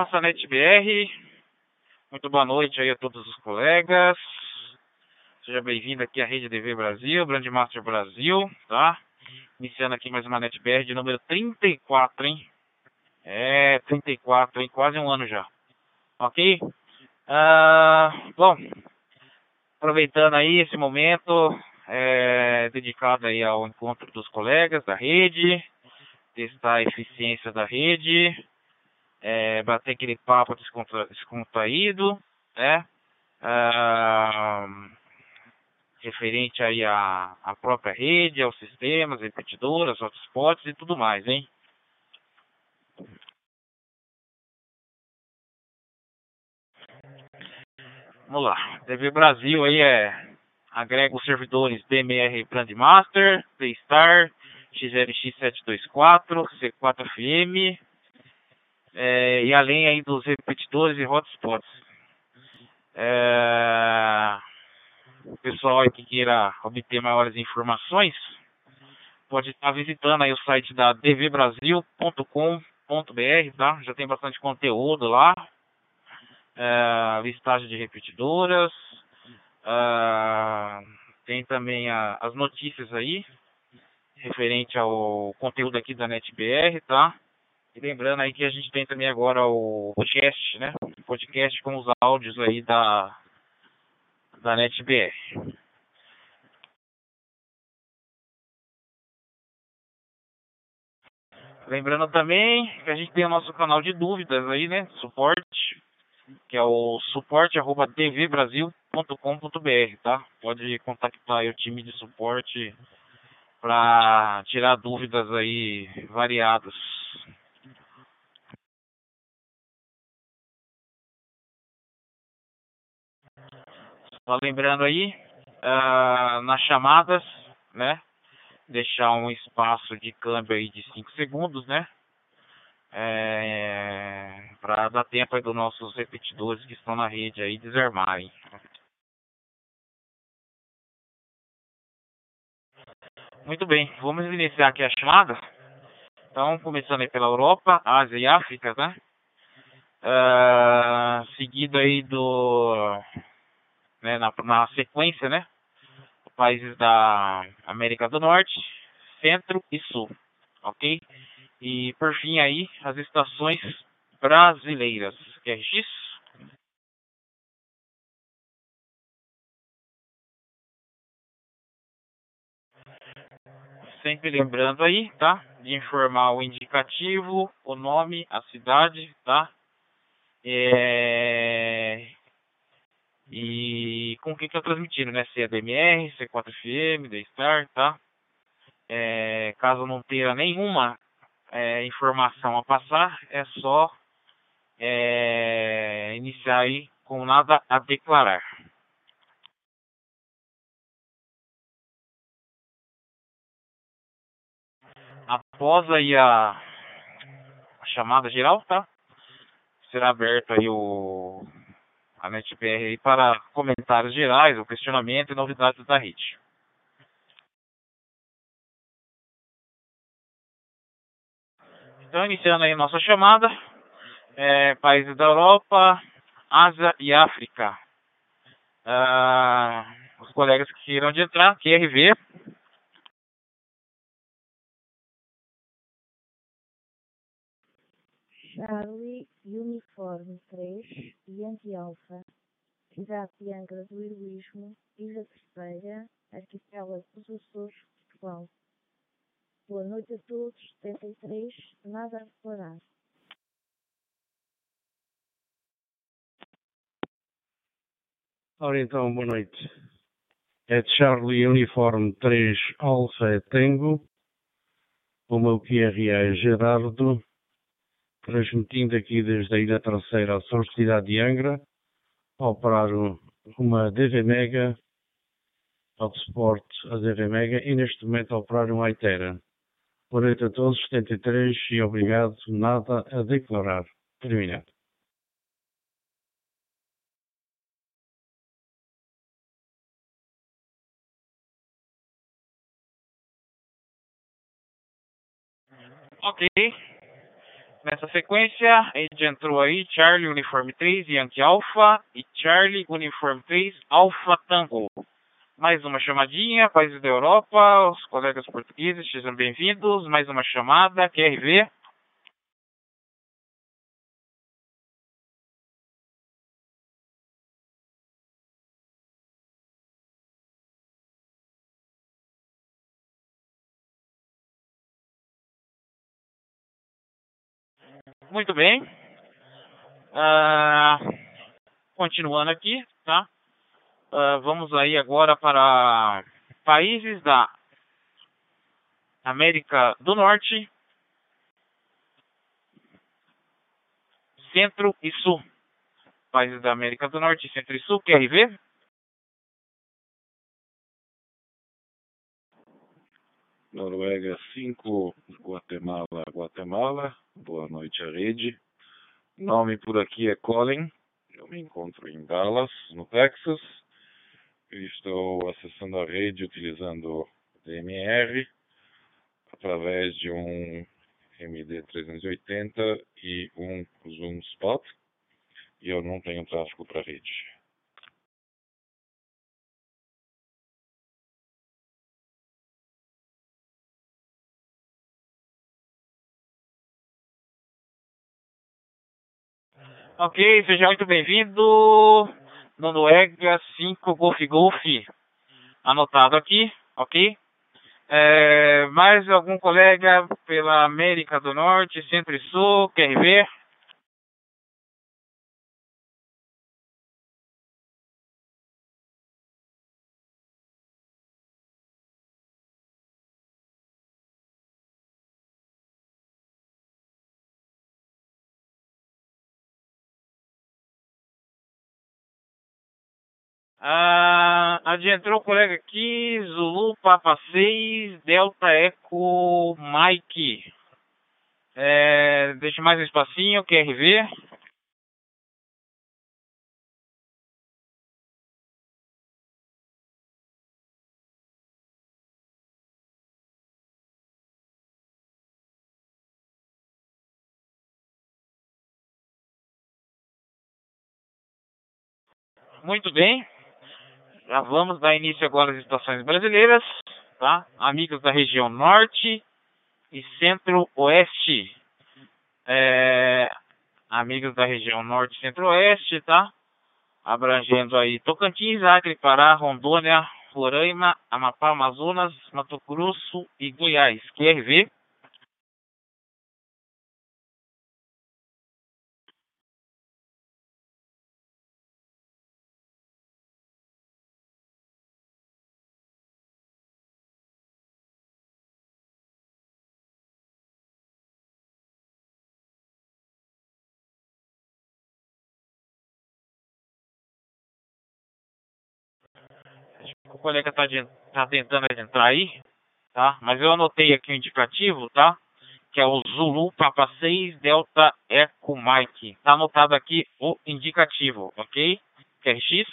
Nossa NetBR, muito boa noite aí a todos os colegas. Seja bem-vindo aqui à Rede DV Brasil, Brandmaster Brasil, tá? Iniciando aqui mais uma NetBR de número 34, hein? É, 34, hein? Quase um ano já. Ok? Ah, bom, aproveitando aí esse momento é, dedicado aí ao encontro dos colegas da rede, testar a eficiência da rede, é, bater aquele papo descontra, descontraído, né? Ah, referente aí à, à própria rede, aos sistemas, repetidoras, hotspots e tudo mais, hein? Vamos lá. TV Brasil aí é agrega os servidores DMR Brandmaster, Playstar, XLX724, C4FM, é, e além aí dos repetidores e hotspots. É, o pessoal que queira obter maiores informações pode estar visitando aí o site da dvbrasil.com.br, tá? Já tem bastante conteúdo lá, é, listagem de repetidoras, é, tem também a, as notícias aí referente ao conteúdo aqui da NetBR, tá? E lembrando aí que a gente tem também agora o podcast, né? O podcast com os áudios aí da, da NetBR. Lembrando também que a gente tem o nosso canal de dúvidas aí, né? Suporte, que é o suporte.tvbrasil.com.br, tá? Pode contactar o time de suporte para tirar dúvidas aí variadas. Lembrando aí, uh, nas chamadas, né? Deixar um espaço de câmbio aí de 5 segundos, né? É, para dar tempo aí dos nossos repetidores que estão na rede aí desarmarem. Muito bem, vamos iniciar aqui a chamada. Então, começando aí pela Europa, Ásia e África, né? Uh, seguido aí do né, na, na sequência, né? Países da América do Norte, Centro e Sul, ok? E por fim aí as estações brasileiras, QRX. Sempre lembrando aí, tá? De informar o indicativo, o nome, a cidade, tá? É, e com o que está transmitindo, né? Se é DMR, C4FM, D-Star, tá? É, caso não tenha nenhuma é, informação a passar, é só é, iniciar aí com nada a declarar. Após aí a, a chamada geral, tá? Será aberto aí o a NetBR para comentários gerais, o questionamento e novidades da rede. Então, iniciando aí nossa chamada, é, países da Europa, Ásia e África. Ah, os colegas que queiram de entrar, QRV. Charlie Uniforme 3, Yankee Alpha, Cidade de Angra do Heroísmo, Ilha Terceira, Arquipélago dos Açores, Portugal. Boa noite a todos, 73, nada a declarar. Ora então, boa noite. É Charlie Uniforme 3 Alfa Tango. O meu QRA é Gerardo transmitindo aqui desde a Ilha Terceira à Cidade de Angra, a operar uma DV Mega, Hotsport a DV Mega e neste momento a operar um Aitera. Por 8 a todos, 73 e obrigado, nada a declarar. Terminado. Ok. Nessa sequência, a gente entrou aí Charlie Uniforme 3 Yankee Alpha e Charlie Uniforme 3 Alpha Tango. Mais uma chamadinha, países da Europa, os colegas portugueses, sejam bem-vindos. Mais uma chamada, QRV. Muito bem. Ah, continuando aqui, tá? Ah, vamos aí agora para países da América do Norte, Centro e Sul. Países da América do Norte, Centro e Sul, QRV. Noruega 5, Guatemala, Guatemala. Boa noite à rede. Nome por aqui é Colin. Eu me encontro em Dallas, no Texas. Eu estou acessando a rede utilizando DMR através de um MD380 e um Zoom Spot. E eu não tenho tráfego para a rede. Ok, seja muito bem-vindo. Noruega 5 Golf Golf. Anotado aqui, ok? É, mais algum colega pela América do Norte, Centro e Sul, QRV? Ah, adentrou o colega aqui, Zulu Papa 6, Delta Eco Mike. É, deixa mais um espacinho, QRV. Muito bem. Já vamos dar início agora às estações brasileiras, tá? Amigos da região norte e centro-oeste. É, amigos da região norte e centro-oeste, tá? Abrangendo aí Tocantins, Acre, Pará, Rondônia, Roraima, Amapá, Amazonas, Mato Grosso e Goiás. QRV. O colega está tá tentando entrar aí, tá? Mas eu anotei aqui o indicativo, tá? Que é o Zulu Papa 6 Delta Eco Mike. Tá anotado aqui o indicativo, ok? QRX.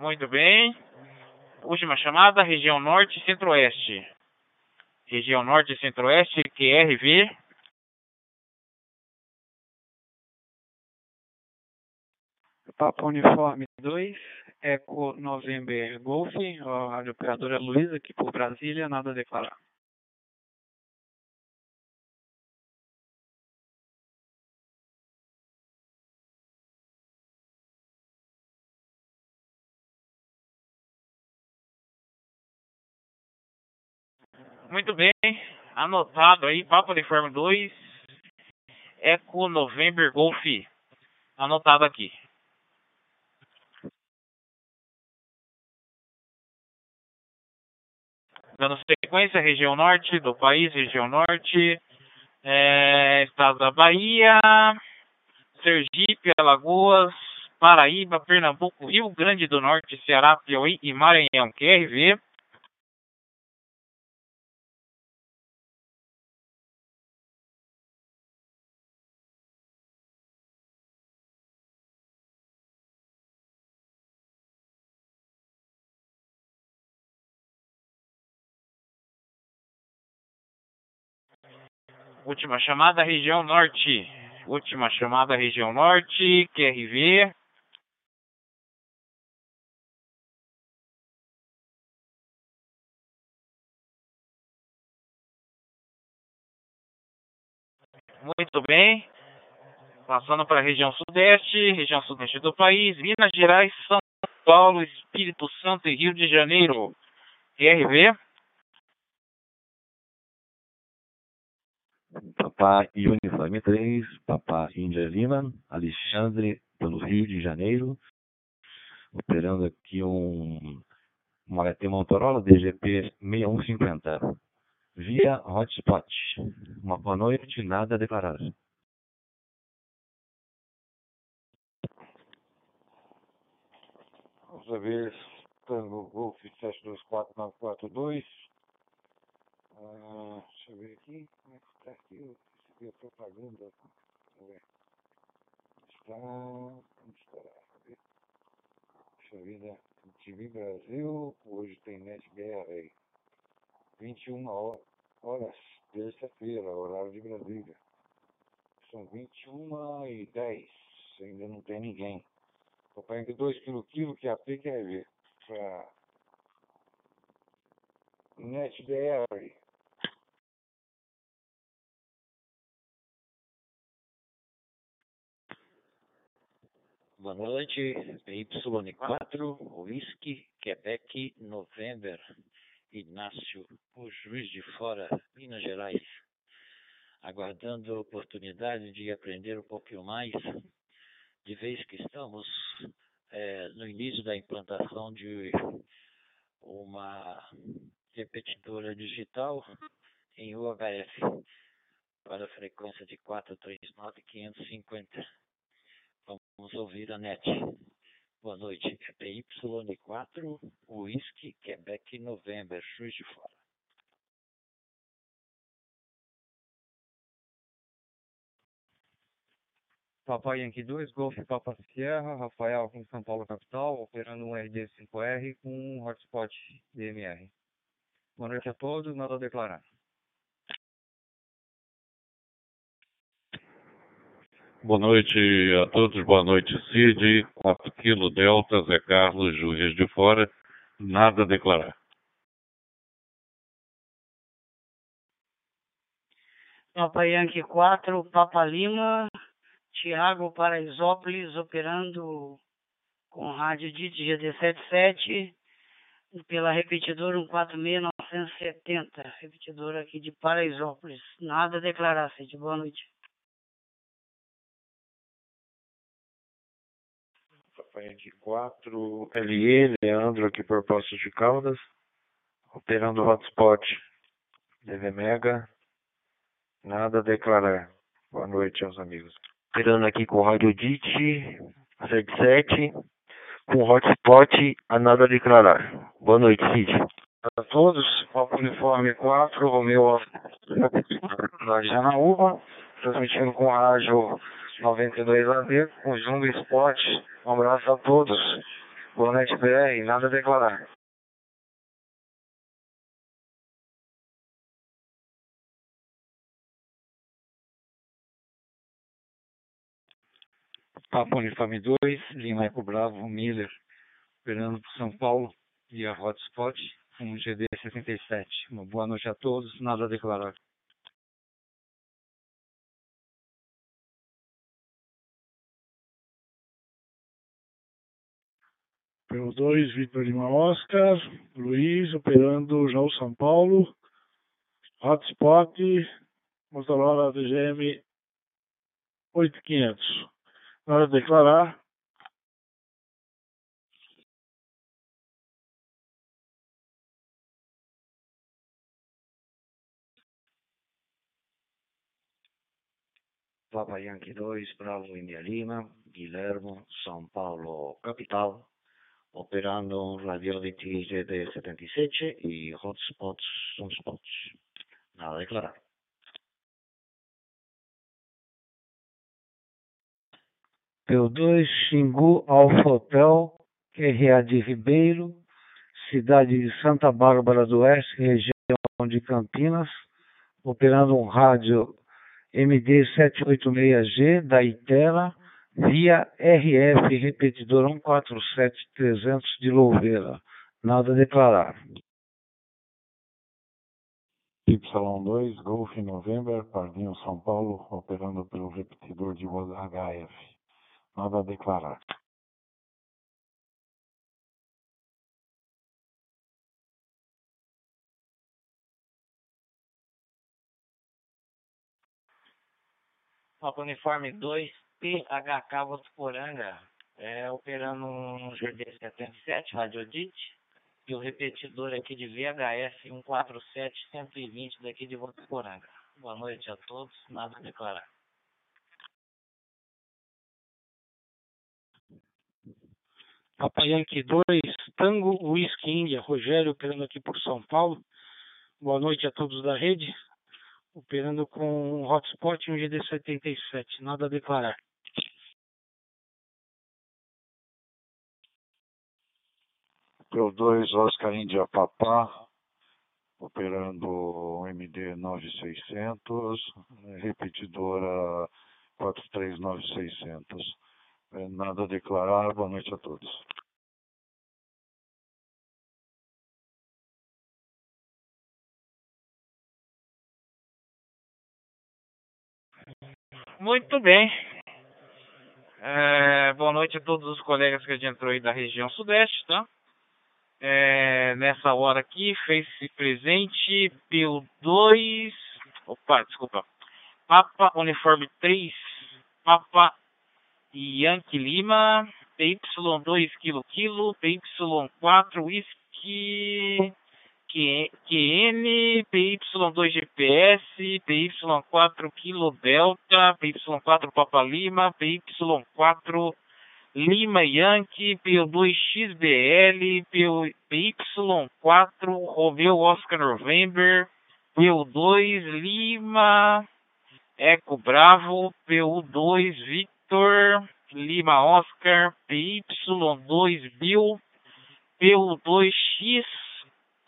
Muito bem. Última chamada, região norte e centro-oeste. Região norte e centro-oeste, QRV. Papa Uniforme 2, Eco November Golf, a rádio operadora Luiza, aqui por Brasília, nada a declarar. Muito bem, anotado aí, Papa Uniforme 2, Eco November Golf. Anotado aqui. Dando sequência, região norte do país, região norte, é, estado da Bahia, Sergipe, Alagoas, Paraíba, Pernambuco, Rio Grande do Norte, Ceará, Piauí e Maranhão. QRV. Última chamada, região norte. Última chamada, região norte, QRV. Muito bem. Passando para a região sudeste, região sudeste do país, Minas Gerais, São Paulo, Espírito Santo e Rio de Janeiro. QRV. Papá Uniforme 3, Papá Índia Lima, Alexandre, pelo Rio de Janeiro, operando aqui um, um HT Motorola DGP 6150, via hotspot. Uma boa noite, nada a declarar. Outra vez, Tango Golf 724942. Ah, deixa eu ver aqui, como é que aqui? Eu recebi a propaganda. Deixa eu ver. Está. Onde está? Cadê? Puxa vida, TV Brasil, hoje tem NetBR aí. 21 horas, horas terça-feira, horário de Brasília. São 21 e 10, ainda não tem ninguém. Tô pegando 2 kg quilo que a P quer ver. Pra NetBR. Boa noite, PY4, Whisky, Quebec, November, Inácio, o Juiz de Fora, Minas Gerais. Aguardando a oportunidade de aprender um pouquinho mais, de vez que estamos eh, no início da implantação de uma repetidora digital em UHF para a frequência de 439-550. Vamos ouvir a NET. Boa noite. PY4, Whisky, Quebec, November, Juiz de Fora. Papai Yankee 2, Golf Papa Sierra, Rafael com São Paulo capital, operando um RD5R com um hotspot DMR. Boa noite a todos, nada a declarar. Boa noite a todos, boa noite Cid, 4 kg Delta, Zé Carlos, Juiz de Fora, nada a declarar. Papa Yankee 4, Papa Lima, Tiago Paraisópolis, operando com rádio DIT GD77, pela repetidora 146970, repetidora aqui de Paraisópolis. Nada a declarar, Cid. Boa noite. Papai aqui 4, LE, Leandro aqui por Poços de Caldas, operando hotspot DV Mega, nada a declarar. Boa noite aos amigos. Operando aqui com Rádio DIT 77, com hotspot, a nada a declarar. Boa noite, Cid. a todos, Papo Uniforme 4, Romeu na Janaúba, transmitindo com rádio 92 AD, com Jumbo Sport. Um abraço a todos. Boa noite, BR, nada a declarar. Papo Uniforme 2, Lima Eco Bravo, Miller, operando por São Paulo, via hotspot, com GD67. Uma boa noite a todos, nada a declarar. Pelo 2, Vitor Lima Oscar, Luiz, operando João São Paulo, Hotspot, Motorola DGM 8500. Nada a declarar. Papa Yankee 2, Bravo India Lima, Guilhermo, São Paulo capital, operando um radio de TGD 77 e hotspots são spots. Nada a declarar. P2 Xingu Alfa Hotel, QRA de Ribeiro, cidade de Santa Bárbara do Oeste, região de Campinas, operando um rádio MD786G da Itera via RF repetidor 147300 de Louveira. Nada a declarar. Y2, Golf November, Pardinho São Paulo, operando pelo repetidor de HF. Nada a declarar. Papa Uniforme 2, PHK Votuporanga, é, operando um GD77 Radiodit e o repetidor aqui de VHF 147-120 daqui de Votuporanga. Boa noite a todos, nada a declarar. Papa Yankee 2, Tango Whisky India, Rogério operando aqui por São Paulo. Boa noite a todos da rede. Operando com um hotspot e um GD77, nada a declarar. P2 Oscar Índia Papá, operando MD 9600, repetidora 439600. É, Nada a declarar, boa noite a todos. Muito bem. É, boa noite a todos os colegas que a entrou aí da região sudeste, tá? É, nessa hora aqui, fez-se presente pelo 2. Opa, desculpa. Papa Uniforme 3, Papa Yankee Lima, PY2 Kilo Kilo, PY4 Whisky, QN, PY2 GPS, PY4 Kilo Delta, PY4 Papa Lima, PY4 Lima Yankee, PO2 XBL, PY4 Romeo Oscar November, PO2 Lima Eco Bravo, PU2 Victor, Lima Oscar, PY2 Bill, PU2X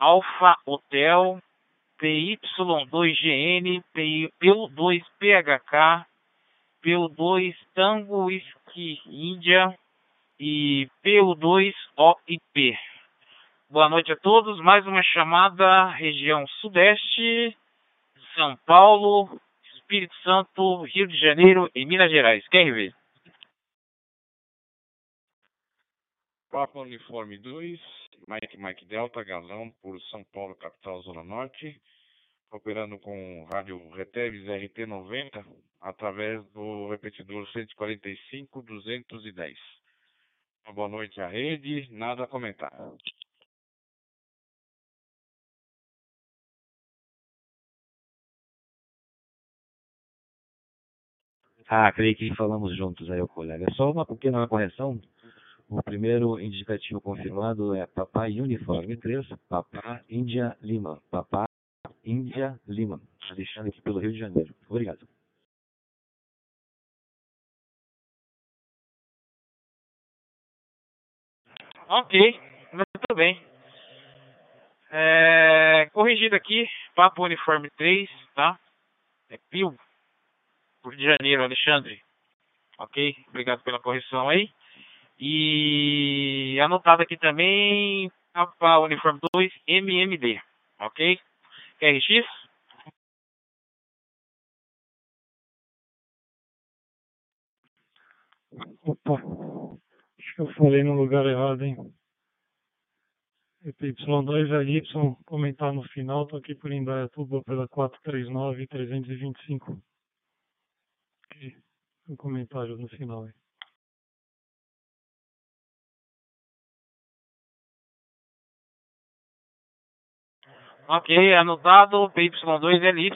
Alpha Hotel, PY2GN, PU2 PHK, PU2 Tango Whisky Índia e PU2 OIP. Boa noite a todos. Mais uma chamada região Sudeste, São Paulo, Espírito Santo, Rio de Janeiro e Minas Gerais. Quem vê? Papa Uniforme 2, Mike Mike Delta, Galão, por São Paulo, capital, Zona Norte, operando com rádio Reteves RT90, através do repetidor 145-210. Uma boa noite à rede, nada a comentar. Ah, creio que falamos juntos aí, o colega. Só uma pequena correção. O primeiro indicativo confirmado é Papai Uniforme 3, Papá Índia Lima. Papá Índia Lima. Alexandre aqui pelo Rio de Janeiro. Obrigado. Ok, muito bem. É, corrigido aqui, Papo Uniforme 3, tá? É Pio, Rio de Janeiro, Alexandre. Ok, obrigado pela correção aí. E anotado aqui também, Papa Uniforme 2, MMD. Ok? QRX? Opa, acho que eu falei no lugar errado, hein? Y2 é Y, comentar no final, tô aqui por Indaiatuba pela 439 325. Ok, um comentário no final aí. Ok, anotado, PY2LY.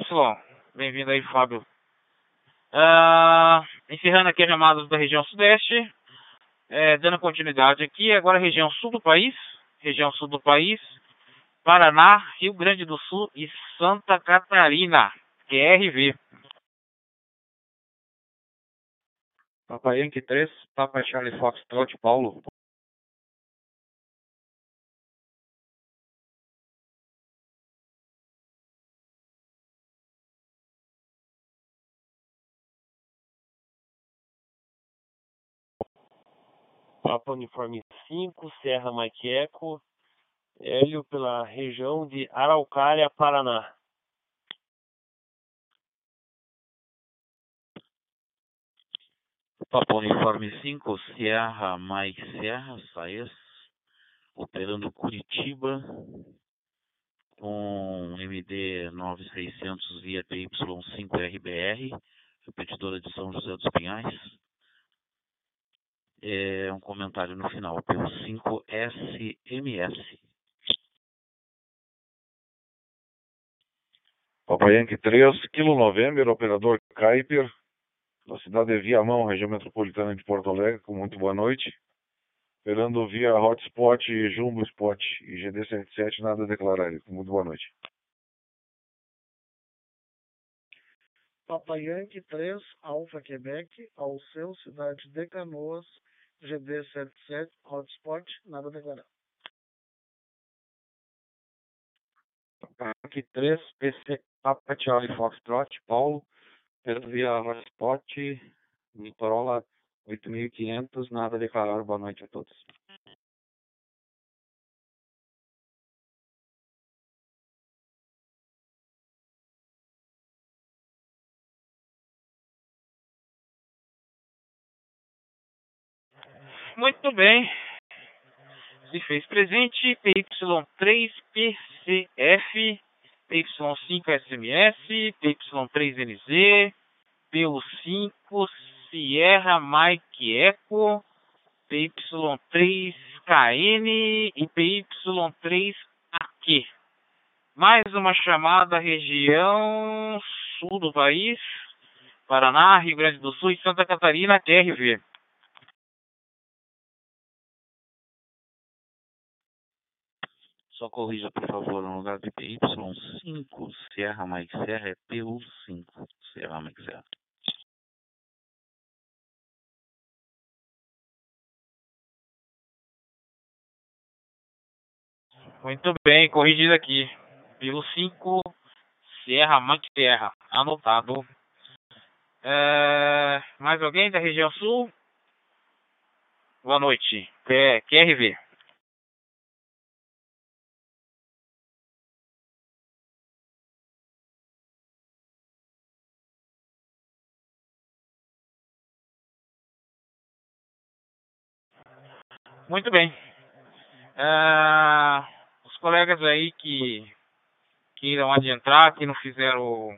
Bem-vindo aí, Fábio. Ah, encerrando aqui as chamadas da região sudeste, é, dando continuidade aqui, agora região sul do país, região sul do país, Paraná, Rio Grande do Sul e Santa Catarina, QRV. Papai Yankee 3, Papa Charlie Foxtrot, Paulo. Papa Uniforme 5, Serra Mike Eco, Hélio pela região de Araucária, Paraná. Papa Uniforme 5, Sierra Mike Serra, Saes, operando Curitiba com MD 9600 via PY5RBR, repetidora de São José dos Pinhais. É um comentário no final, PO5SMS. Papa Yankee 3, Kilo November, operador Kuiper, da cidade de Viamão, região metropolitana de Porto Alegre, com muito boa noite. Operando via Hotspot, Jumbo Spot e GD77, nada a declarar. Com muito boa noite. Papa Yankee 3, Alfa Quebec, ao seu, cidade de Canoas, GD77, Hotspot, nada declarar. Yankee 3, PC Papa Charlie Foxtrot, Paulo, via Hotspot, Motorola 8500, nada declarar. Boa noite a todos. Muito bem. Se fez presente PY3PCF, PY5SMS, PY3NZ, PU5 Sierra Mike Eco, PY3KN e PY3AQ. Mais uma chamada região sul do país, Paraná, Rio Grande do Sul e Santa Catarina, TRV. Só corrija, por favor, no lugar de PY5, Sierra Mike Serra é PU5, Sierra Mike Serra. Muito bem, corrigido aqui. Pelo 5, Sierra Mike Serra, anotado. É, mais alguém da região sul? Boa noite. É, QRV. Muito bem. Ah, os colegas aí que queiram adentrar, que não fizeram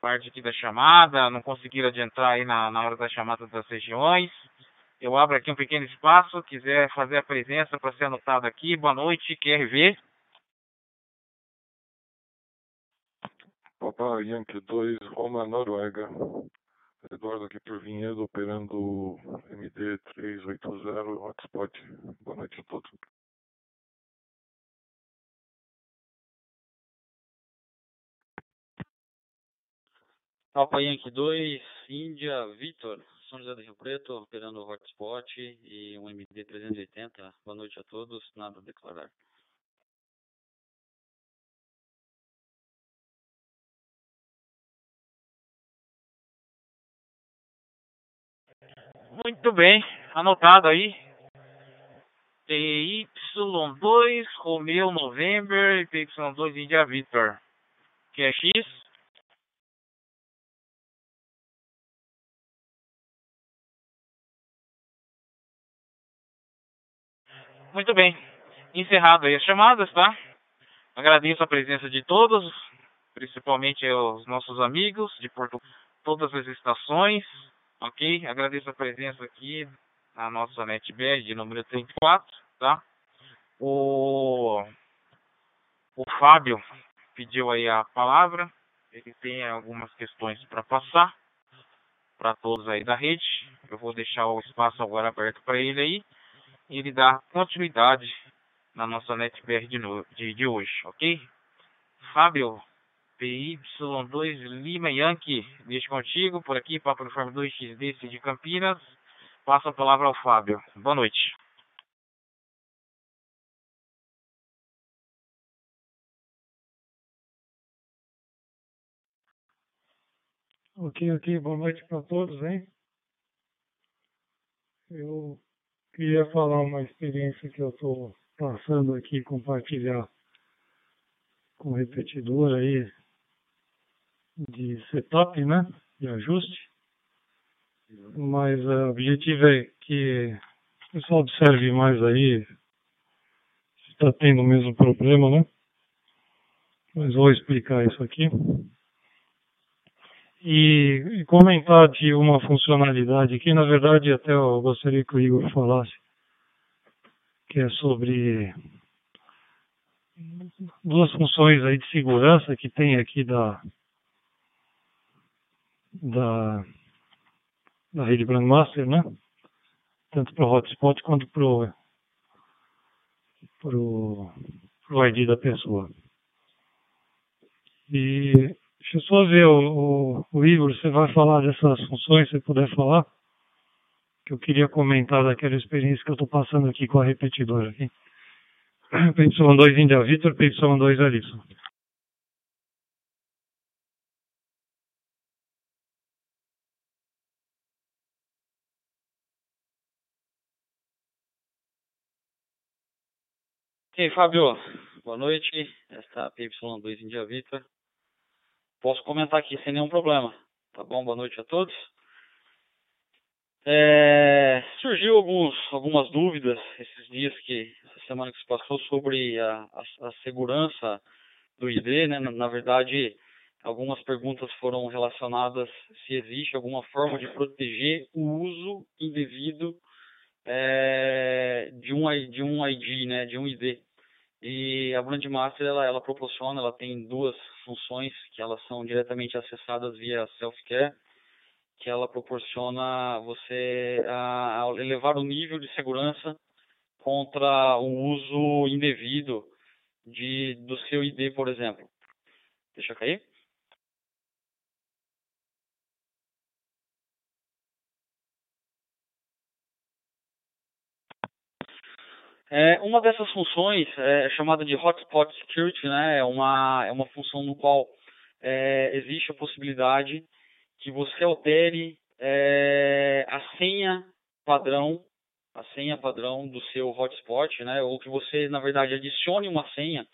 parte aqui da chamada, não conseguiram adentrar aí na, na hora da chamada das regiões. Eu abro aqui um pequeno espaço, quiser fazer a presença para ser anotado aqui. Boa noite, QRV. Papa Yankee 2, Roma, Noruega. Eduardo aqui por Vinhedo, operando MD 380 Hotspot. Boa noite a todos. Papa Yankee 2, Índia, Vitor, São José do Rio Preto, operando Hotspot e um MD 380. Boa noite a todos, nada a declarar. Muito bem, anotado aí. TY2, Romeo November e PY2 India Victor. Que é X. Muito bem. Encerrado aí as chamadas, tá? Agradeço a presença de todos, principalmente os nossos amigos de Porto, todas as estações, ok? Agradeço a presença aqui na nossa NetBR de número 34, tá? O, o Fábio pediu aí a palavra, ele tem algumas questões para passar para todos aí da rede. Eu vou deixar o espaço agora aberto para ele aí e ele dá continuidade na nossa NetBR de, no, de, de hoje, ok? Fábio, PY2 Lima Yankee, deixo contigo por aqui, Papo Uniforme 2XD de Campinas. Passo a palavra ao Fábio. Boa noite. Ok, ok, boa noite para todos, hein? Eu queria falar uma experiência que eu estou passando aqui, compartilhar com o repetidor aí de setup, né? De ajuste. Mas uh, o objetivo é que o pessoal observe mais aí se está tendo o mesmo problema, né? Mas vou explicar isso aqui. E, e comentar de uma funcionalidade que, na verdade, até eu gostaria que o Igor falasse, que é sobre duas funções aí de segurança que tem aqui da da, da rede Brandmaster, né? Tanto para o hotspot quanto para o pro, pro ID da pessoa. E deixa eu só ver, o, o, o Igor, você vai falar dessas funções, se puder falar? Que eu queria comentar daquela experiência que eu estou passando aqui com a repetidora aqui. PY2 India Victor, PY2 Alisson. Ok, Fábio, boa noite. Esta é PY2 India Victor. Posso comentar aqui sem nenhum problema, tá bom? Boa noite a todos. É, surgiu alguns, algumas dúvidas esses dias que essa semana que se passou sobre a, a, a segurança do ID, né? Na, na, verdade, algumas perguntas foram relacionadas se existe alguma forma de proteger o uso indevido é, de um de um ID, né? De um ID. E a Brandmaster ela, ela proporciona, ela tem duas funções que elas são diretamente acessadas via self-care que ela proporciona você a, a elevar o nível de segurança contra o uso indevido de, do seu ID, por exemplo. Deixa eu cair. É, uma dessas funções é chamada de Hotspot Security, né? É uma, é uma função no qual é, existe a possibilidade que você altere é, a senha padrão, a senha padrão do seu hotspot, né? Ou que você, na verdade, adicione uma senha,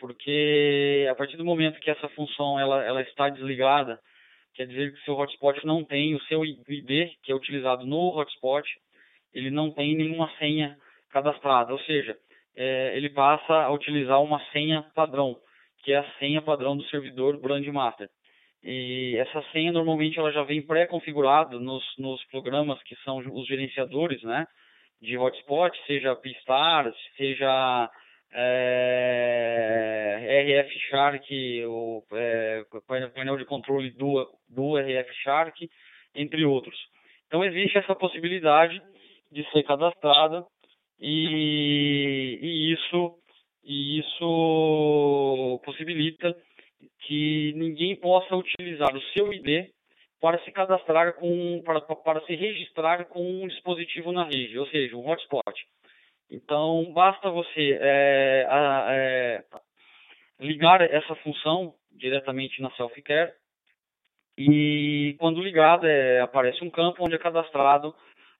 porque a partir do momento que essa função ela, ela está desligada, quer dizer que seu hotspot não tem o seu ID que é utilizado no hotspot, ele não tem nenhuma senha cadastrada, ou seja, é, ele passa a utilizar uma senha padrão, que é a senha padrão do servidor Brandmaster. E essa senha normalmente ela já vem pré-configurada nos, nos programas que são os gerenciadores, né? De hotspot, seja Pistar, seja é, RF Shark, o é, painel de controle do, do RF Shark, entre outros. Então existe essa possibilidade de ser cadastrada e, e isso e isso possibilita que ninguém possa utilizar o seu ID para se cadastrar com para, para se registrar com um dispositivo na rede, ou seja, um hotspot. Então basta você é, é, ligar essa função diretamente na Self-Care e quando ligado é, aparece um campo onde é cadastrado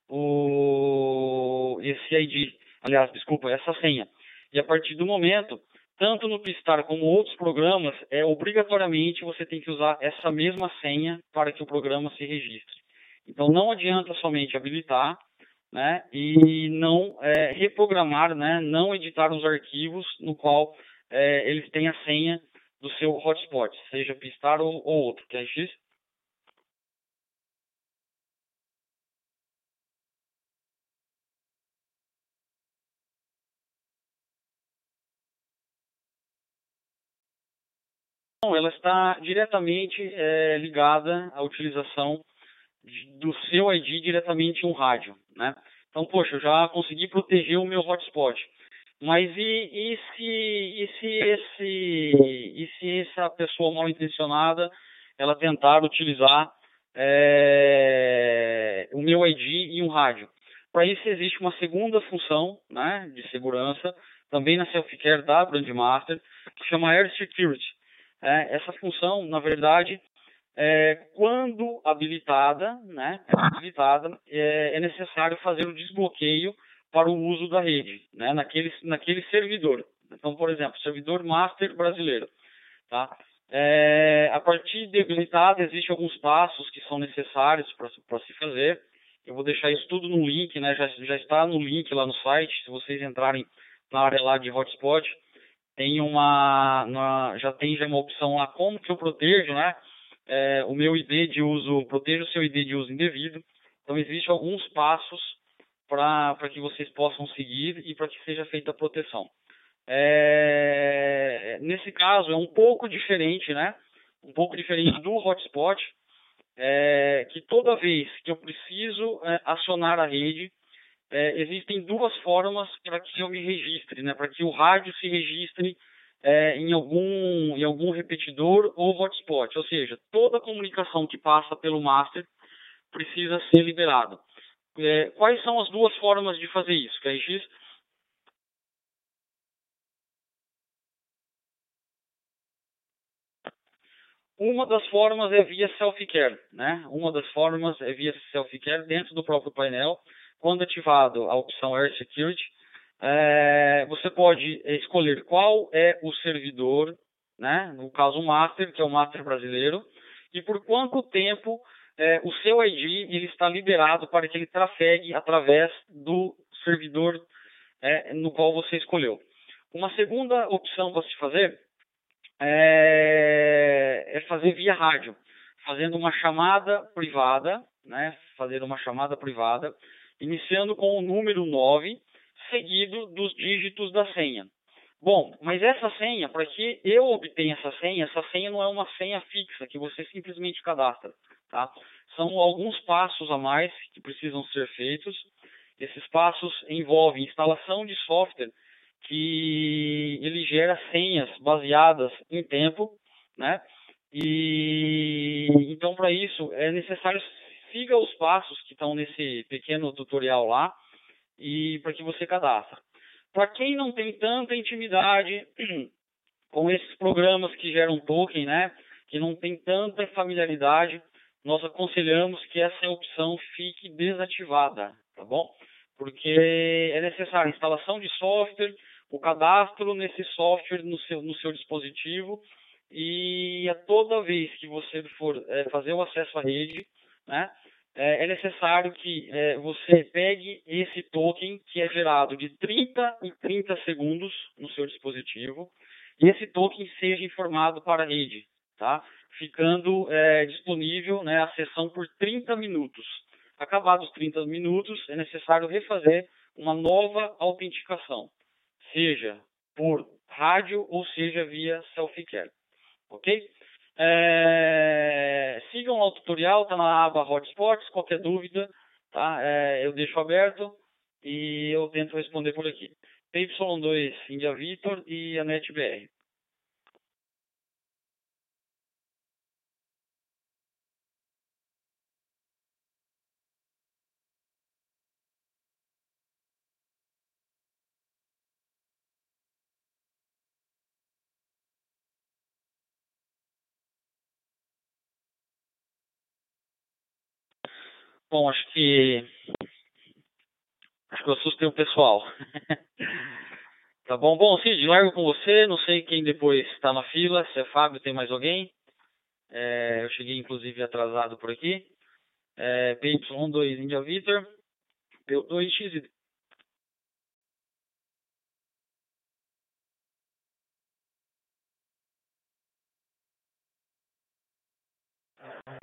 o esse ID, aliás, desculpa, essa senha. E a partir do momento tanto no Pistar como outros programas, é obrigatoriamente você tem que usar essa mesma senha para que o programa se registre. Então não adianta somente habilitar, né, e não é, reprogramar, né, não editar os arquivos no qual é, eles têm a senha do seu hotspot, seja Pistar ou, ou outro. Quer X? Ela está diretamente é, ligada à utilização do seu ID diretamente em um rádio, né? Então, poxa, eu já consegui proteger o meu hotspot. Mas e, e, se, e, se, esse, e se essa pessoa mal intencionada ela tentar utilizar é, o meu ID em um rádio? Para isso existe uma segunda função né, de segurança, também na Self-Care da Brandmaster, que chama Air Security. É, essa função, na verdade, é, quando habilitada, né, habilitada é, é, necessário fazer o desbloqueio para o uso da rede, né, naquele, naquele servidor. Então, por exemplo, servidor master brasileiro, tá? É, a partir de habilitado, existem alguns passos que são necessários para se fazer. Eu vou deixar isso tudo no link, né? Já, já está no link lá no site. Se vocês entrarem na área lá de hotspot, tem uma, uma já tem já uma opção lá como que eu protejo, né? É, o meu ID de uso, proteja o seu ID de uso indevido. Então existem alguns passos para que vocês possam seguir e para que seja feita a proteção. É, nesse caso é um pouco diferente, né? Um pouco diferente do hotspot, é, que toda vez que eu preciso é, acionar a rede, é, existem duas formas para que eu me registre, né? Para que o rádio se registre é, em algum em algum repetidor ou hotspot, ou seja, toda comunicação que passa pelo master precisa ser liberada. É, quais são as duas formas de fazer isso, KRX? Uma das formas é via self-care, né? Uma das formas é via self-care dentro do próprio painel. Quando ativado a opção Air Security, é, você pode escolher qual é o servidor, né? No caso o master, que é o master brasileiro, e por quanto tempo é, o seu ID ele está liberado para que ele trafegue através do servidor é, no qual você escolheu. Uma segunda opção para se fazer é, é fazer via rádio, fazendo uma chamada privada, né? Fazer uma chamada privada, iniciando com o número 9, seguido dos dígitos da senha. Bom, mas essa senha, para que eu obtenha essa senha, essa senha não é uma senha fixa que você simplesmente cadastra, tá? São alguns passos a mais que precisam ser feitos. Esses passos envolvem instalação de software que ele gera senhas baseadas em tempo, né? E então para isso é necessário siga os passos que estão nesse pequeno tutorial lá e para que você cadastre. Para quem não tem tanta intimidade com esses programas que geram token, né? Que não tem tanta familiaridade, nós aconselhamos que essa opção fique desativada, tá bom? Porque é necessário instalação de software, o cadastro nesse software no seu, no seu dispositivo e a toda vez que você for é, fazer o acesso à rede, né, é, é necessário que é, você pegue esse token que é gerado de 30 em 30 segundos no seu dispositivo e esse token seja informado para a rede, tá? ficando é, disponível né, a sessão por 30 minutos. Acabados os 30 minutos, é necessário refazer uma nova autenticação seja por rádio ou seja via self-care. Ok? É, sigam o tutorial, está na aba Hotspots, qualquer dúvida, tá? É, eu deixo aberto e eu tento responder por aqui. PY2 India Vitor e a NetBR. Bom, acho que. Acho que eu assustei o pessoal. tá bom? Bom, Cid, largo com você. Não sei quem depois está na fila. Se é Fábio, tem mais alguém. É, eu cheguei, inclusive, atrasado por aqui. É, PY12 India Victor. P2X.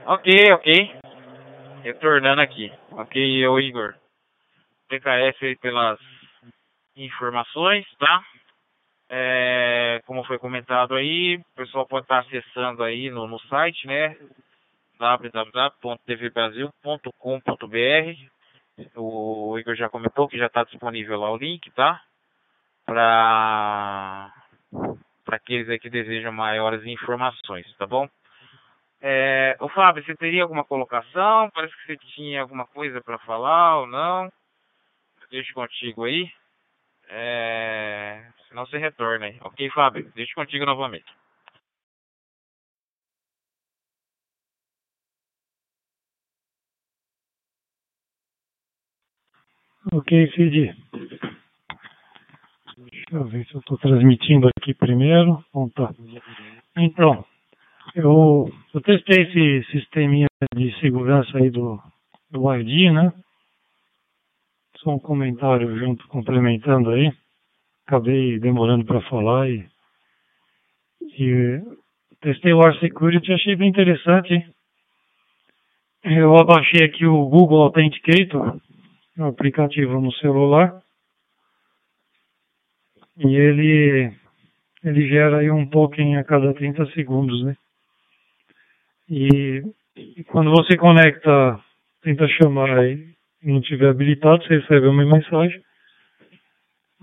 Ok, ok retornando aqui. Ok, o Igor. PKF pelas informações, tá? É, como foi comentado aí, o pessoal pode estar acessando aí no, no site, né? www.tvbrasil.com.br O Igor já comentou que já está disponível lá o link, tá? Para aqueles aí que desejam maiores informações, tá bom? É, ô Fábio, você teria alguma colocação? Parece que você tinha alguma coisa para falar ou não. Deixa contigo aí. É, senão você retorna aí. Ok, Fábio? Deixa contigo novamente. Ok, Cid. Deixa eu ver se eu estou transmitindo aqui primeiro. Bom, tá. Então, eu, eu testei esse sisteminha de segurança aí do, do ID, né? Só um comentário junto, complementando aí. Acabei demorando para falar e, e testei o R Security achei bem interessante. Eu abaixei aqui o Google Authenticator, o aplicativo no celular. E ele, ele gera aí um token a cada 30 segundos, né? E, e quando você conecta, tenta chamar e não tiver habilitado, você recebe uma mensagem.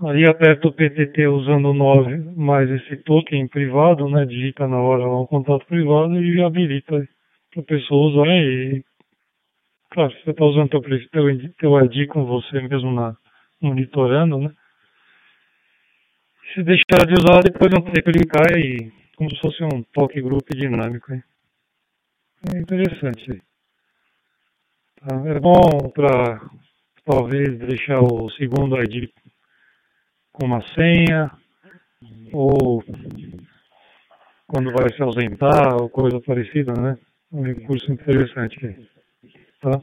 Aí aperta o PTT usando o 9 mais esse token privado, né? Digita na hora lá um contato privado e habilita para a pessoa usar e claro, você está usando teu, teu, teu ID com você mesmo na, monitorando, né? Se deixar de usar, depois não tem clicar e como se fosse um toque grupo dinâmico. Hein? É interessante. Tá? É bom para talvez deixar o segundo ID com uma senha ou quando vai se ausentar ou coisa parecida, né? Um recurso interessante. Tá?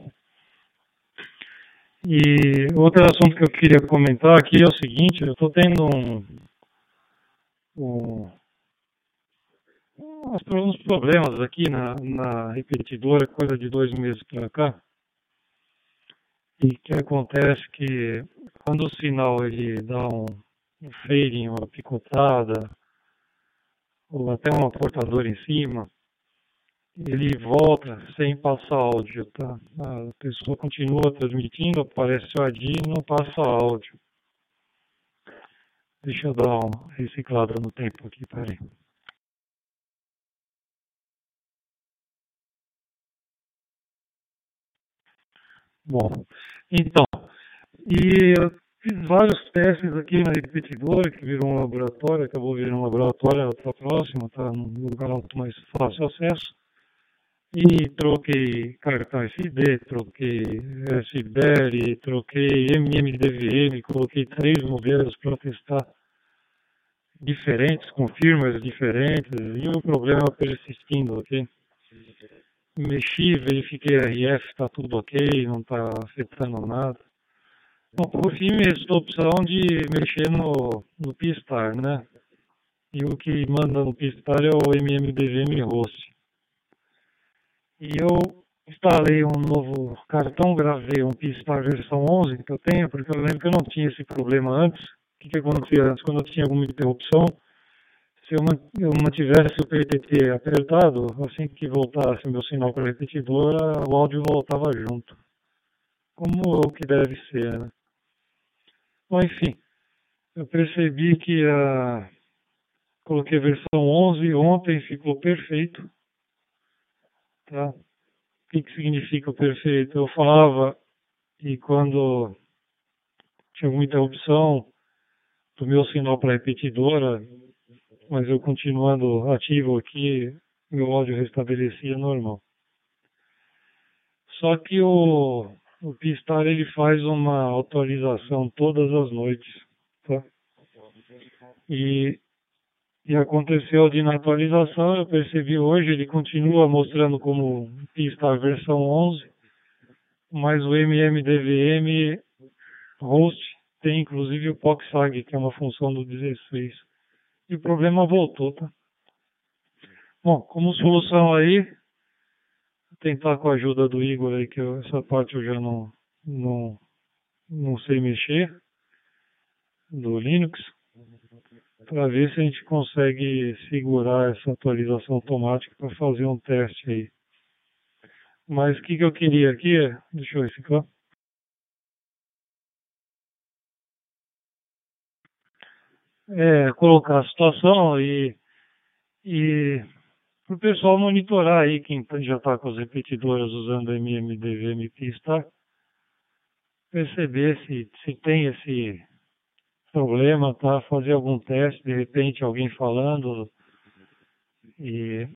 E outro assunto que eu queria comentar aqui é o seguinte, eu estou tendo um, um uns problemas aqui na, na repetidora, coisa de dois meses para cá. E que acontece que quando o sinal ele dá um, um fading, uma picotada, ou até uma portadora em cima, ele volta sem passar áudio, tá? A pessoa continua transmitindo, aparece o AD e não passa áudio. Deixa eu dar uma reciclada no tempo aqui, peraí. Bom, então, e eu fiz vários testes aqui na repetidora, que virou um laboratório, acabou virando um laboratório, ela está próxima, está num lugar mais fácil acesso. E troquei cartão SD, troquei SBR, troquei MMDVM, coloquei três modelos para testar diferentes, com firmas diferentes, e o problema persistindo, ok? Mexi, verifiquei RF, está tudo ok, não está afetando nada. Bom, por fim, me a opção de mexer no, no Pistar, né? E o que manda no Pistar é o MMDVM host. E eu instalei um novo cartão, gravei um Pistar versão 11 que eu tenho, porque eu lembro que eu não tinha esse problema antes. O que, que acontecia antes? Quando eu tinha alguma interrupção, se eu mantivesse o PTT apertado, assim que voltasse meu sinal para a repetidora, o áudio voltava junto. Como o que deve ser, né? Bom, enfim, eu percebi que a... coloquei a versão 11 ontem, ficou perfeito. Tá? O que, que significa o perfeito? Eu falava e quando tinha alguma interrupção do meu sinal para repetidora, mas eu continuando ativo aqui, meu áudio restabelecia normal. Só que o, o Pistar ele faz uma atualização todas as noites, tá? E, e aconteceu de na atualização, eu percebi hoje, ele continua mostrando como Pistar versão 11, mas o MMDVM host tem inclusive o POXAG, que é uma função do 16 e o problema voltou, tá? Bom, como solução aí, tentar com a ajuda do Igor aí, que eu, essa parte eu já não, não, não sei mexer, do Linux, para ver se a gente consegue segurar essa atualização automática para fazer um teste aí. Mas o que, que eu queria aqui, deixa eu reciclar. É, colocar a situação e, e para o pessoal monitorar aí quem já está com as repetidoras usando MMDV Pista, perceber se, se tem esse problema, tá? Fazer algum teste, de repente alguém falando e,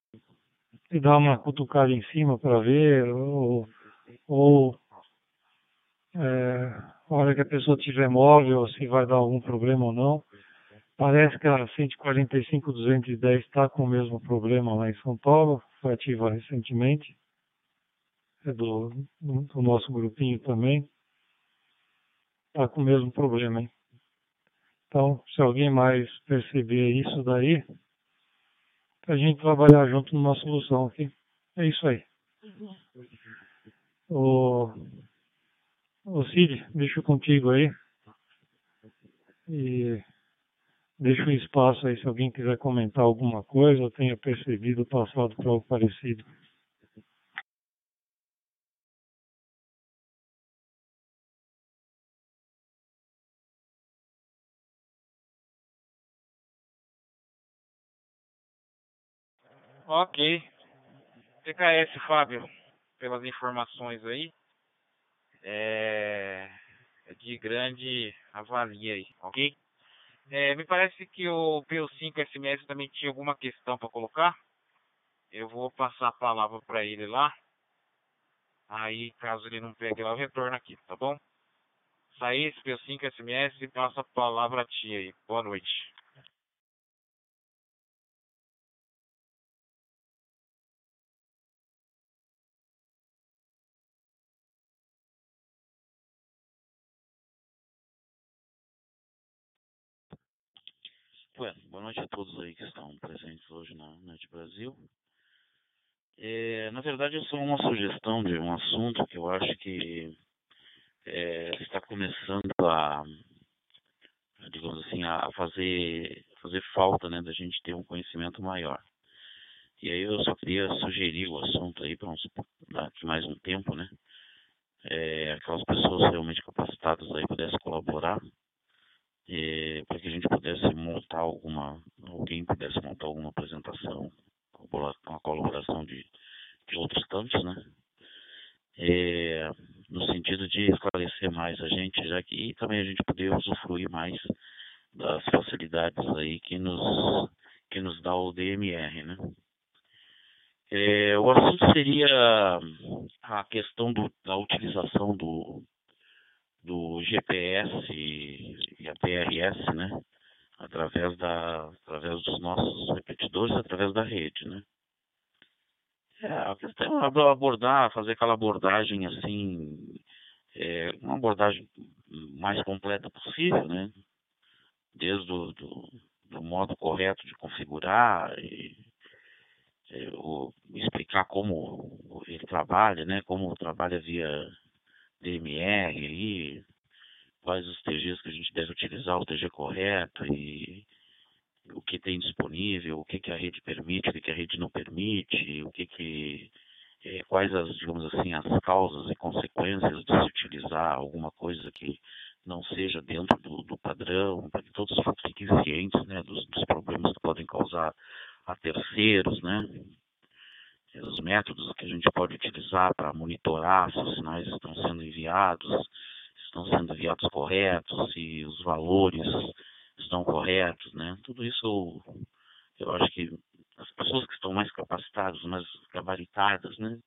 e dar uma cutucada em cima para ver, ou, ou é, a hora que a pessoa tiver móvel, se vai dar algum problema ou não. Parece que a 145-210 está com o mesmo problema lá em São Paulo, foi ativa recentemente. É do, do nosso grupinho também. Está com o mesmo problema, hein? Então, se alguém mais perceber isso daí, a gente trabalhar junto numa solução aqui. É isso aí. O, o Cid, deixo contigo aí. E deixo um espaço aí se alguém quiser comentar alguma coisa ou tenha percebido, passado por algo parecido. Ok. TKS, Fábio, pelas informações aí. É, é de grande avalia aí, ok? É, me parece que o PO5 SMS também tinha alguma questão para colocar. Eu vou passar a palavra para ele lá. Aí, caso ele não pegue lá, eu retorno aqui, tá bom? Saí, PO5 SMS passa a palavra a ti aí. Boa noite. Ué, boa noite a todos aí que estão presentes hoje na Noite Brasil. É, na verdade, é só uma sugestão de um assunto que eu acho que é, está começando a, digamos assim, a fazer, fazer falta, né, da gente ter um conhecimento maior. E aí eu só queria sugerir o assunto aí para uns daqui mais um tempo, né? É, aquelas pessoas realmente capacitadas aí pudessem colaborar é, para que a gente pudesse montar alguma, alguém pudesse montar alguma apresentação com a colaboração de, de outros tantos, né? É, no sentido de esclarecer mais a gente, já que e também a gente poder usufruir mais das facilidades aí que nos que nos dá o DMR, né? É, o assunto seria a questão do, da utilização do, do GPS e a PRS, né? Através, da, através dos nossos repetidores, através da rede, né? É, a questão é abordar, fazer aquela abordagem assim, é, uma abordagem mais completa possível, né? Desde o do, do modo correto de configurar e é, o, explicar como ele trabalha, né? Como trabalha via DMR aí, quais os TGs que a gente deve utilizar, o TG correto e o que tem disponível, o que, que a rede permite, o que, que a rede não permite, o que que é, quais as, digamos assim, as causas e consequências de se utilizar alguma coisa que não seja dentro do, do padrão, para que todos fiquem cientes né, dos, dos problemas que podem causar a terceiros, né? Os métodos que a gente pode utilizar para monitorar se os sinais estão sendo enviados, estão sendo enviados corretos, se os valores estão corretos, né? Tudo isso eu acho que as pessoas que estão mais capacitadas, mais gabaritadas, né?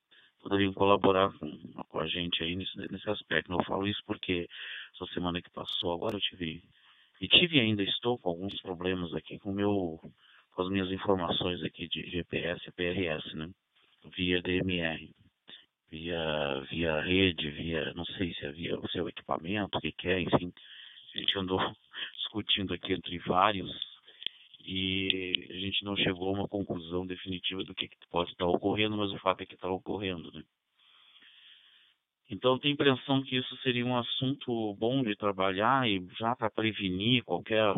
Poderiam colaborar com, com a gente aí nesse, nesse aspecto. Eu falo isso porque essa semana que passou agora eu tive e tive ainda estou com alguns problemas aqui com meu com as minhas informações aqui de GPS e PRS, né? Via DMR, via, via rede, via, não sei se havia o seu equipamento, o que, que é, enfim, a gente andou discutindo aqui entre vários e a gente não chegou a uma conclusão definitiva do que, que pode estar ocorrendo, mas o fato é que está ocorrendo, né? Então, tenho a impressão que isso seria um assunto bom de trabalhar e já para prevenir qualquer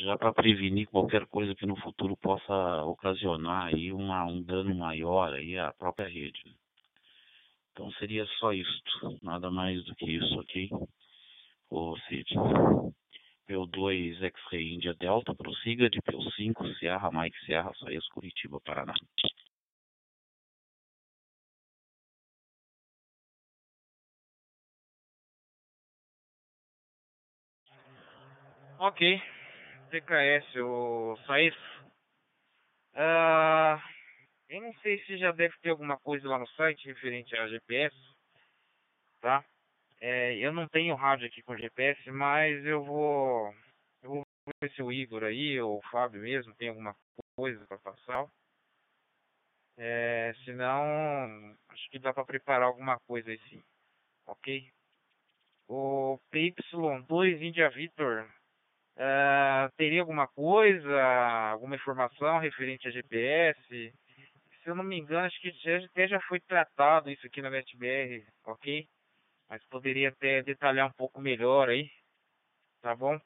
já para prevenir qualquer coisa que no futuro possa ocasionar aí uma, um dano maior aí à própria rede. Então seria só isto, nada mais do que isso, ok? O Cid. P2 X-Ray Índia Delta, prossiga de P5 Sierra Mike Sierra, Saías Curitiba, Paraná. Ok. TKS, o Saif. Uh, Eu não sei se já deve ter alguma coisa lá no site referente a GPS, tá? É, eu não tenho rádio aqui com GPS, mas eu vou, eu vou ver se o Igor aí, ou o Fábio mesmo, tem alguma coisa para passar. É, senão, acho que dá para preparar alguma coisa aí sim, ok? O PY2 India Victor, uh, teria alguma coisa, alguma informação referente a GPS? Se eu não me engano, acho que já, até já foi tratado isso aqui na NetBR, ok? Mas poderia até detalhar um pouco melhor aí, tá bom?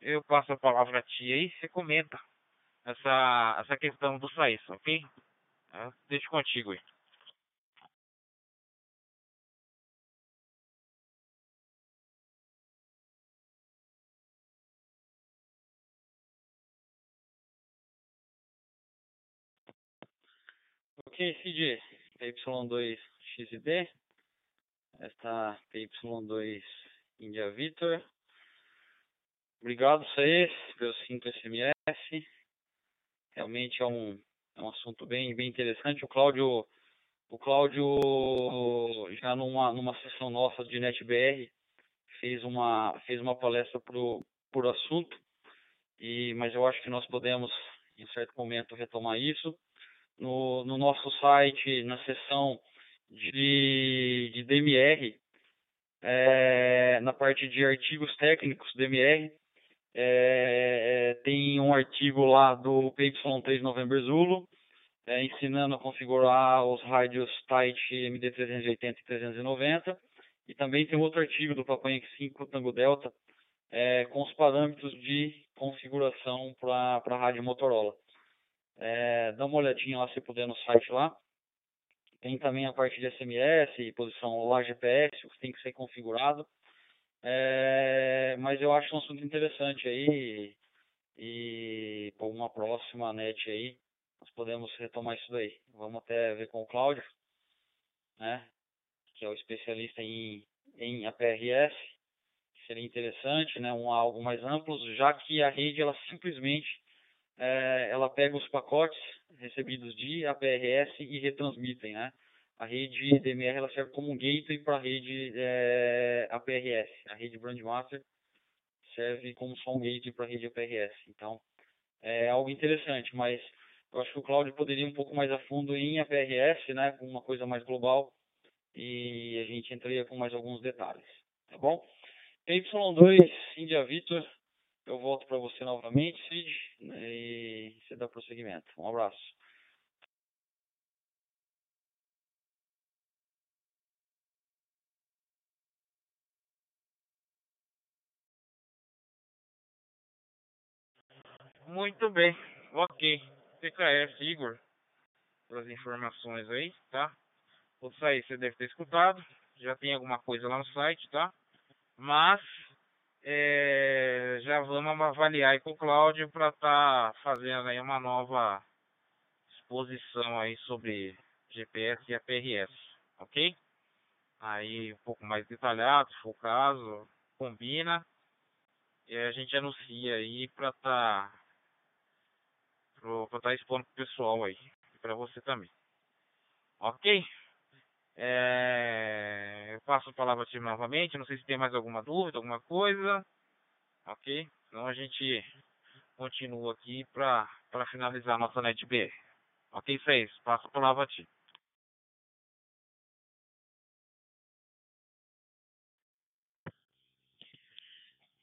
Eu passo a palavra a ti aí, você comenta essa, essa questão do SAIS, ok? Uh, deixo contigo aí. Ok, CJ, PY2XD, esta PY2 India Victor. Obrigado aí pelos 5 SMS. Realmente é um, é um assunto bem, bem interessante. O Cláudio, o Cláudio já numa, numa sessão nossa de NetBR fez uma, fez uma palestra pro, por assunto, e, mas eu acho que nós podemos em certo momento retomar isso no, no nosso site, na seção de, de DMR, é, na parte de artigos técnicos DMR, é, tem um artigo lá do PY3 November Zulu, é, ensinando a configurar os rádios Tight MD380 e 390, e também tem outro artigo do Papai 5 Tango Delta, é, com os parâmetros de configuração para a rádio Motorola. É, dá uma olhadinha lá se puder no site lá. Tem também a parte de SMS, posição lá GPS, o que tem que ser configurado. É, mas eu acho um assunto interessante aí e por uma próxima net aí nós podemos retomar isso daí. Vamos até ver com o Cláudio, né? Que é o especialista em, em APRS. Seria interessante, né? Um algo mais amplo, já que a rede ela simplesmente é, ela pega os pacotes recebidos de APRS e retransmitem, né? A rede DMR ela serve como um gateway para a rede é, APRS. A rede Brandmaster serve como só um gateway para a rede APRS. Então, é algo interessante, mas eu acho que o Cláudio poderia ir um pouco mais a fundo em APRS, né? Com uma coisa mais global e a gente entraria com mais alguns detalhes, tá bom? Y2, India Victor, eu volto para você novamente, Cid, né, e você dá prosseguimento. Um abraço. Muito bem, ok. TKS Igor, pelas informações aí, tá? Vou sair, você deve ter escutado. Já tem alguma coisa lá no site, tá? Mas é, já vamos avaliar aí com o Cláudio para estar tá fazendo aí uma nova exposição aí sobre GPS e APRS, ok? Aí um pouco mais detalhado, se for o caso, combina e a gente anuncia aí para estar tá, para tá expondo pessoal aí e para você também, ok? É, passo a palavra a ti novamente. Não sei se tem mais alguma dúvida, alguma coisa. Ok? Então a gente continua aqui para finalizar a nossa NetBR. Ok, Fez? Passo a palavra a ti.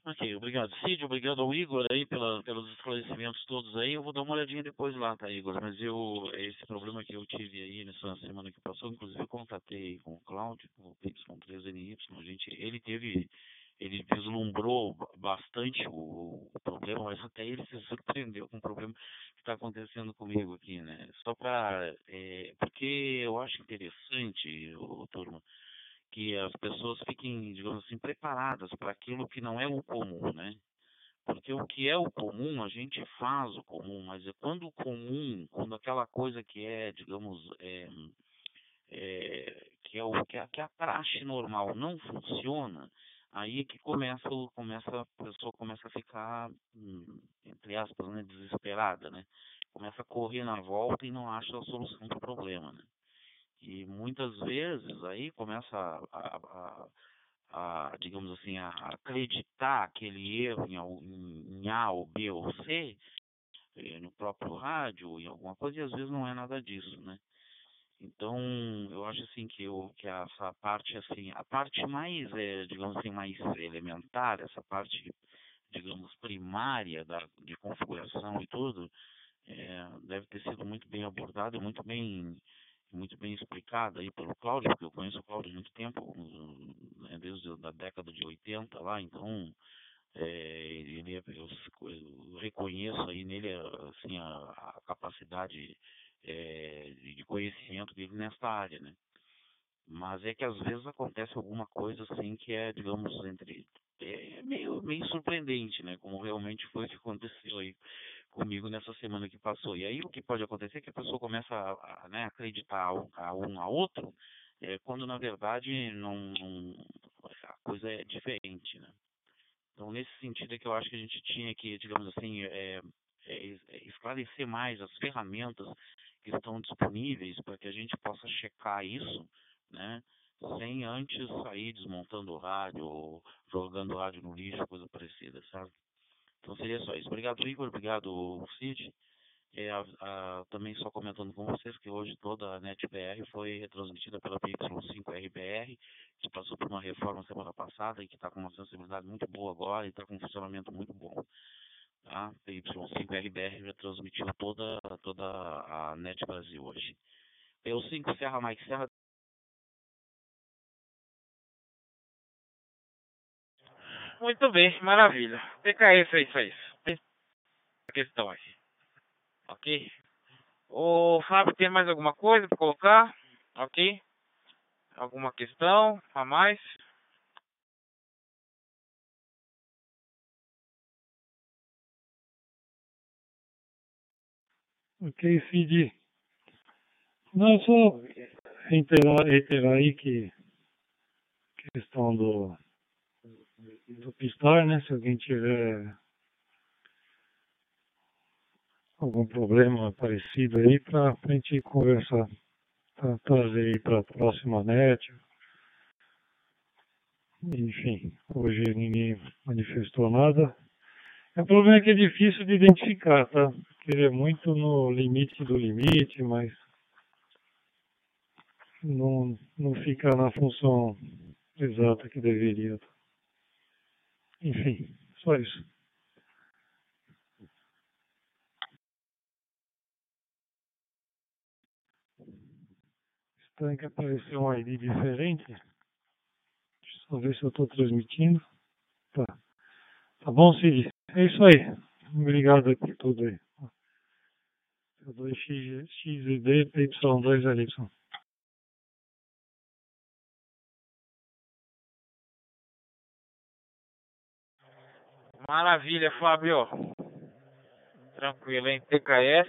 Ok, obrigado Cid, obrigado ao Igor aí pela, pelos esclarecimentos todos aí. Eu vou dar uma olhadinha depois lá, tá, Igor? Mas eu, esse problema que eu tive aí nessa semana que passou, inclusive eu contatei com o Cláudio, o Y3NY, a gente, ele teve, ele vislumbrou bastante o, o, problema, mas até ele se surpreendeu com o problema que está acontecendo comigo aqui, né? Só para, é, porque eu acho interessante, o, turma, que as pessoas fiquem, digamos assim, preparadas para aquilo que não é o comum, né? Porque o que é o comum, a gente faz o comum, mas é quando o comum, quando aquela coisa que é, digamos, é, é, que, é o, que, é, que é a praxe normal não funciona, aí é que começa, começa, a pessoa começa a ficar, hum, entre aspas, né, desesperada, né? começa a correr na volta e não acha a solução do problema, né? E muitas vezes aí começa a, a, a, a digamos assim, a acreditar aquele erro em, em, A ou B ou C, eh, no próprio rádio, em alguma coisa, e às vezes não é nada disso, né? Então, eu acho assim que, eu, que essa parte assim, a parte mais, é, digamos assim, mais elementar, essa parte, digamos, primária da, de configuração e tudo, é, deve ter sido muito bem abordada e muito bem muito bem explicada aí pelo Cláudio, porque eu conheço o Cláudio há muito tempo, né, desde a década de 80 lá, então é, ele, eu, eu reconheço aí nele assim, a, a capacidade é, de conhecimento dele nessa área, né? Mas é que às vezes acontece alguma coisa assim que é, digamos, entre é meio, meio surpreendente, né? Como realmente foi o que aconteceu aí comigo nessa semana que passou. E aí o que pode acontecer é que a pessoa começa a, a né, acreditar a um a outro, é, quando na verdade não, não, a coisa é diferente, né? Então nesse sentido é que eu acho que a gente tinha que, digamos assim, é, é, é esclarecer mais as ferramentas que estão disponíveis para que a gente possa checar isso, né? Sem antes sair desmontando o rádio ou jogando o rádio no lixo, coisa parecida, sabe? Então seria só isso. Obrigado, Igor. Obrigado, Cid. É, a, a, também só comentando com vocês que hoje toda a NetBR foi retransmitida pela PY5RBR, que passou por uma reforma semana passada e que está com uma sensibilidade muito boa agora e está com um funcionamento muito bom. Tá? PY5RBR já transmitiu toda, toda a Net Brasil hoje. PY5 Serra Mike Serra. Muito bem, maravilha. PKS é isso aí. A questão aqui. Ok? O Fábio tem mais alguma coisa para colocar? Ok? Alguma questão a mais? Ok, Cid. Não, só reiterar aí que questão do, do Pistar, né? Se alguém tiver algum problema parecido aí, para a gente conversar, para trazer aí para a próxima net. Enfim, hoje ninguém manifestou nada. O problema é que é difícil de identificar, tá? Porque ele é muito no limite do limite, mas não, não fica na função exata que deveria. Enfim, só isso. Estranho que apareceu um ID diferente. Deixa eu só ver se eu estou transmitindo. Tá. Tá bom, Cid? É isso aí. Obrigado por tudo aí. P2X, XD, PY2LY. Maravilha, Fábio. Tranquilo, hein? TKS,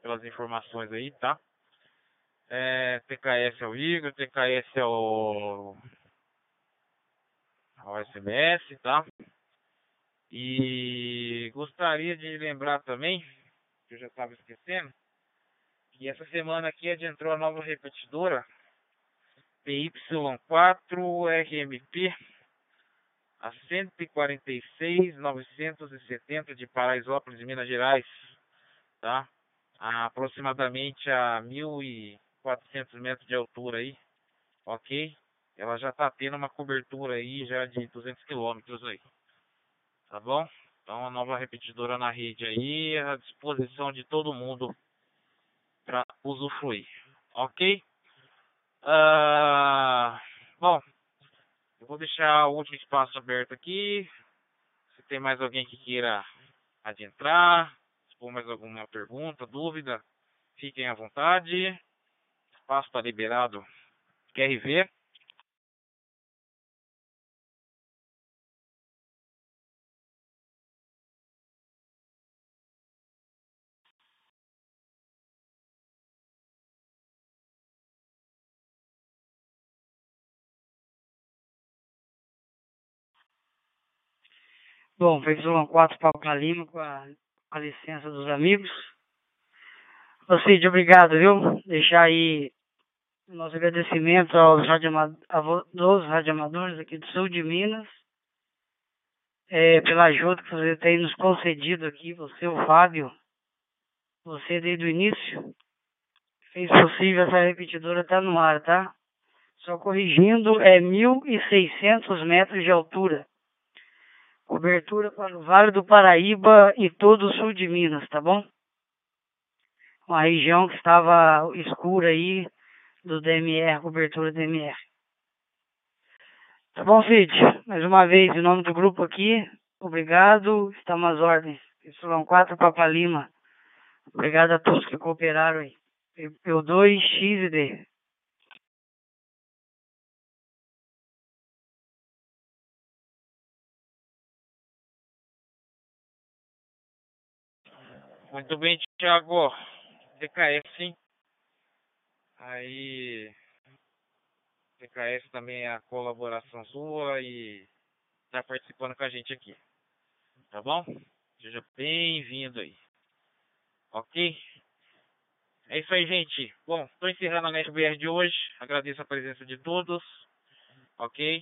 pelas informações aí, tá? É, TKS é o Igor, TKS é o, o SMS, tá? E gostaria de lembrar também, que eu já estava esquecendo, que essa semana aqui é entrou a nova repetidora PY4RMP a 146.970 de Paraisópolis, Minas Gerais, tá? A aproximadamente a 1.400 metros de altura aí, ok? Ela já está tendo uma cobertura aí já de 200 quilômetros aí tá bom? Então, a nova repetidora na rede aí, à disposição de todo mundo para usufruir, ok? Uh, bom, eu vou deixar o último espaço aberto aqui. Se tem mais alguém que queira adentrar, for mais alguma pergunta, dúvida, fiquem à vontade. Espaço está liberado. QRV. Bom, PY4 Papa Lima, com a, a licença dos amigos. Ô Cid, obrigado, viu? Deixar aí o nosso agradecimento aos radioamadores, radioamadores aqui do sul de Minas, é, pela ajuda que você tem nos concedido aqui, você, o Fábio, você desde o início, fez possível essa repetidora estar no ar, tá? Só corrigindo, é 1.600 metros de altura. Cobertura para o Vale do Paraíba e todo o sul de Minas, tá bom? Uma região que estava escura aí do DMR, cobertura DMR. Tá bom, Cid? Mais uma vez, em nome do grupo aqui, obrigado. Estamos às ordens. Y4 Papa Lima. Obrigado a todos que cooperaram aí. Eu2, X e D. Muito bem, Thiago. DKS, sim. Aí. DKS também é a colaboração sua e tá participando com a gente aqui. Tá bom? Seja bem-vindo aí. Ok? É isso aí, gente. Bom, tô encerrando a NetBR de hoje. Agradeço a presença de todos. Ok?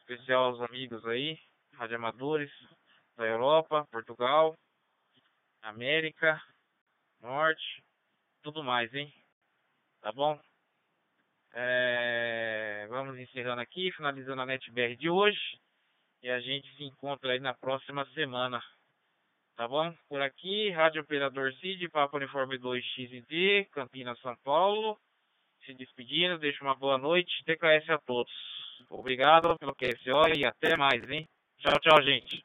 Especial aos amigos aí, radioamadores da Europa, Portugal, América, Norte, tudo mais, hein? Tá bom? É... Vamos encerrando aqui, finalizando a NetBR de hoje. E a gente se encontra aí na próxima semana. Tá bom? Por aqui, Rádio Operador Cid, Papo Uniforme 2 XD, Campinas, São Paulo. Se despedindo, deixa uma boa noite. TKS a todos. Obrigado pelo QSO e até mais, hein? Tchau, tchau, gente.